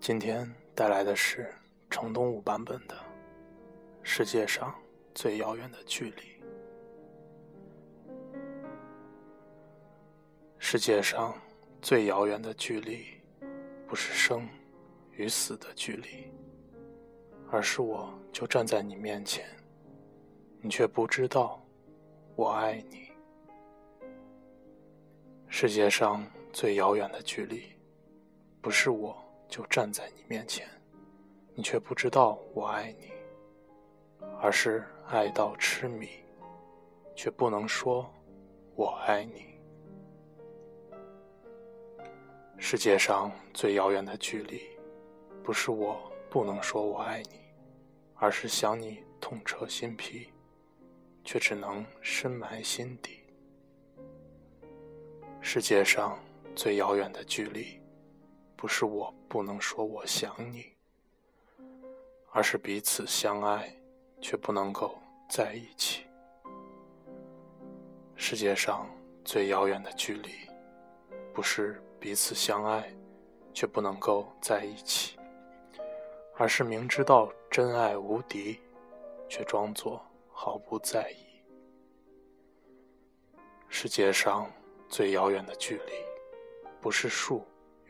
今天带来的是程东武版本的《世界上最遥远的距离》。世界上最遥远的距离，不是生与死的距离，而是我就站在你面前，你却不知道我爱你。世界上最遥远的距离，不是我。就站在你面前，你却不知道我爱你，而是爱到痴迷，却不能说“我爱你”。世界上最遥远的距离，不是我不能说我爱你，而是想你痛彻心脾，却只能深埋心底。世界上最遥远的距离。不是我不能说我想你，而是彼此相爱，却不能够在一起。世界上最遥远的距离，不是彼此相爱，却不能够在一起，而是明知道真爱无敌，却装作毫不在意。世界上最遥远的距离，不是树。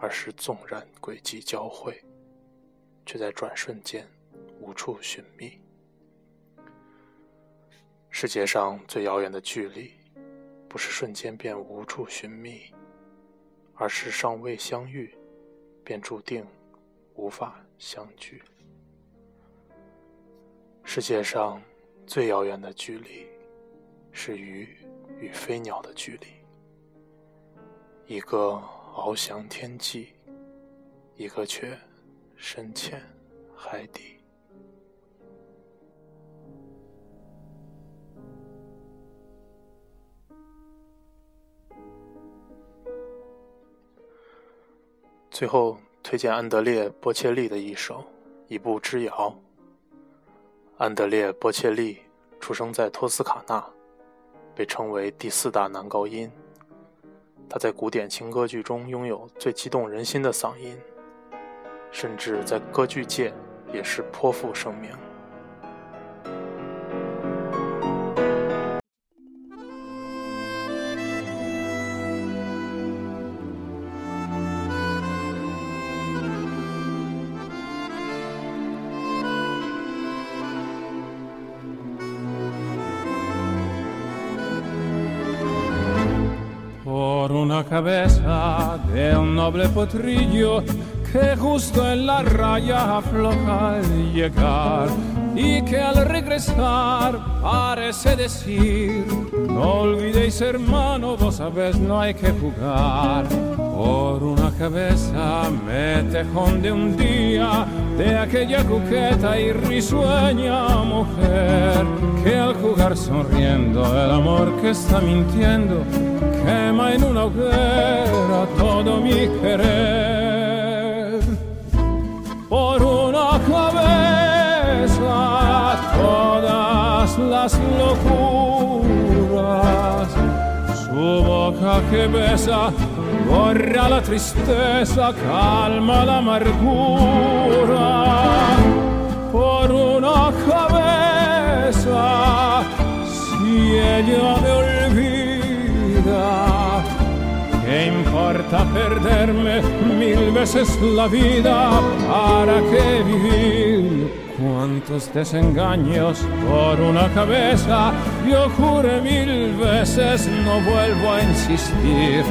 而是纵然轨迹交汇，却在转瞬间无处寻觅。世界上最遥远的距离，不是瞬间便无处寻觅，而是尚未相遇，便注定无法相聚。世界上最遥远的距离，是鱼与飞鸟的距离，一个。翱翔天际，一个却深潜海底。最后推荐安德烈·波切利的一首《一步之遥》。安德烈·波切利出生在托斯卡纳，被称为第四大男高音。他在古典情歌剧中拥有最激动人心的嗓音，甚至在歌剧界也是颇负盛名。Una cabeza de un noble potrillo que justo en la raya afloja al llegar y que al regresar parece decir, no olvidéis hermano, vos sabés no hay que jugar. Por una cabeza me tejón de un día de aquella coqueta y risueña mujer que al jugar sonriendo el amor que está mintiendo quema en una hoguera todo mi querer. Las locuras, su boca que besa borra la tristeza, calma la amargura. Por una cabeza, si ella me olvida, ¿Qué importa perderme mil veces la vida? ¿Para qué vivir? Cuántos desengaños por una cabeza. Yo juré mil veces, no vuelvo a insistir.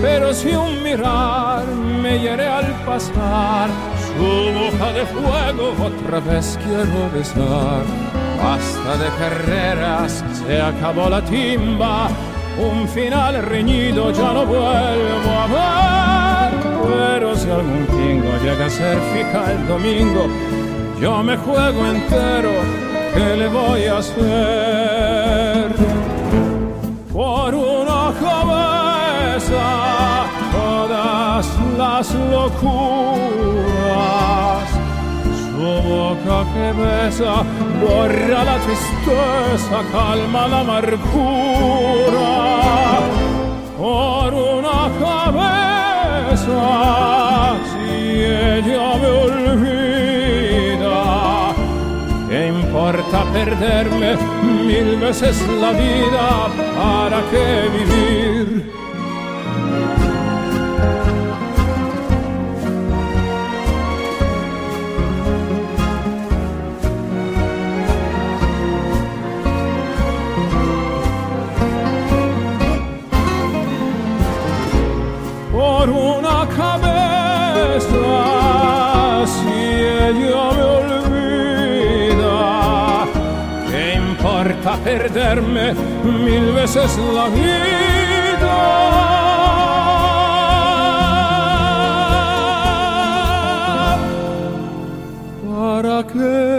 Pero si un mirar me hiere al pasar, su boca de fuego otra vez quiero besar. Basta de carreras, se acabó la timba un final reñido ya no vuelvo a ver. pero si algún pingo llega a ser fija el domingo, yo me juego entero, ¿qué le voy a hacer? Por una cabeza todas las locuras su boca que besa borra la tristeza, calma la amargura. Por una cabeza, perderme mil veces la vida? ¿Para qué vivir? Perderme mil veces la vida. Para qué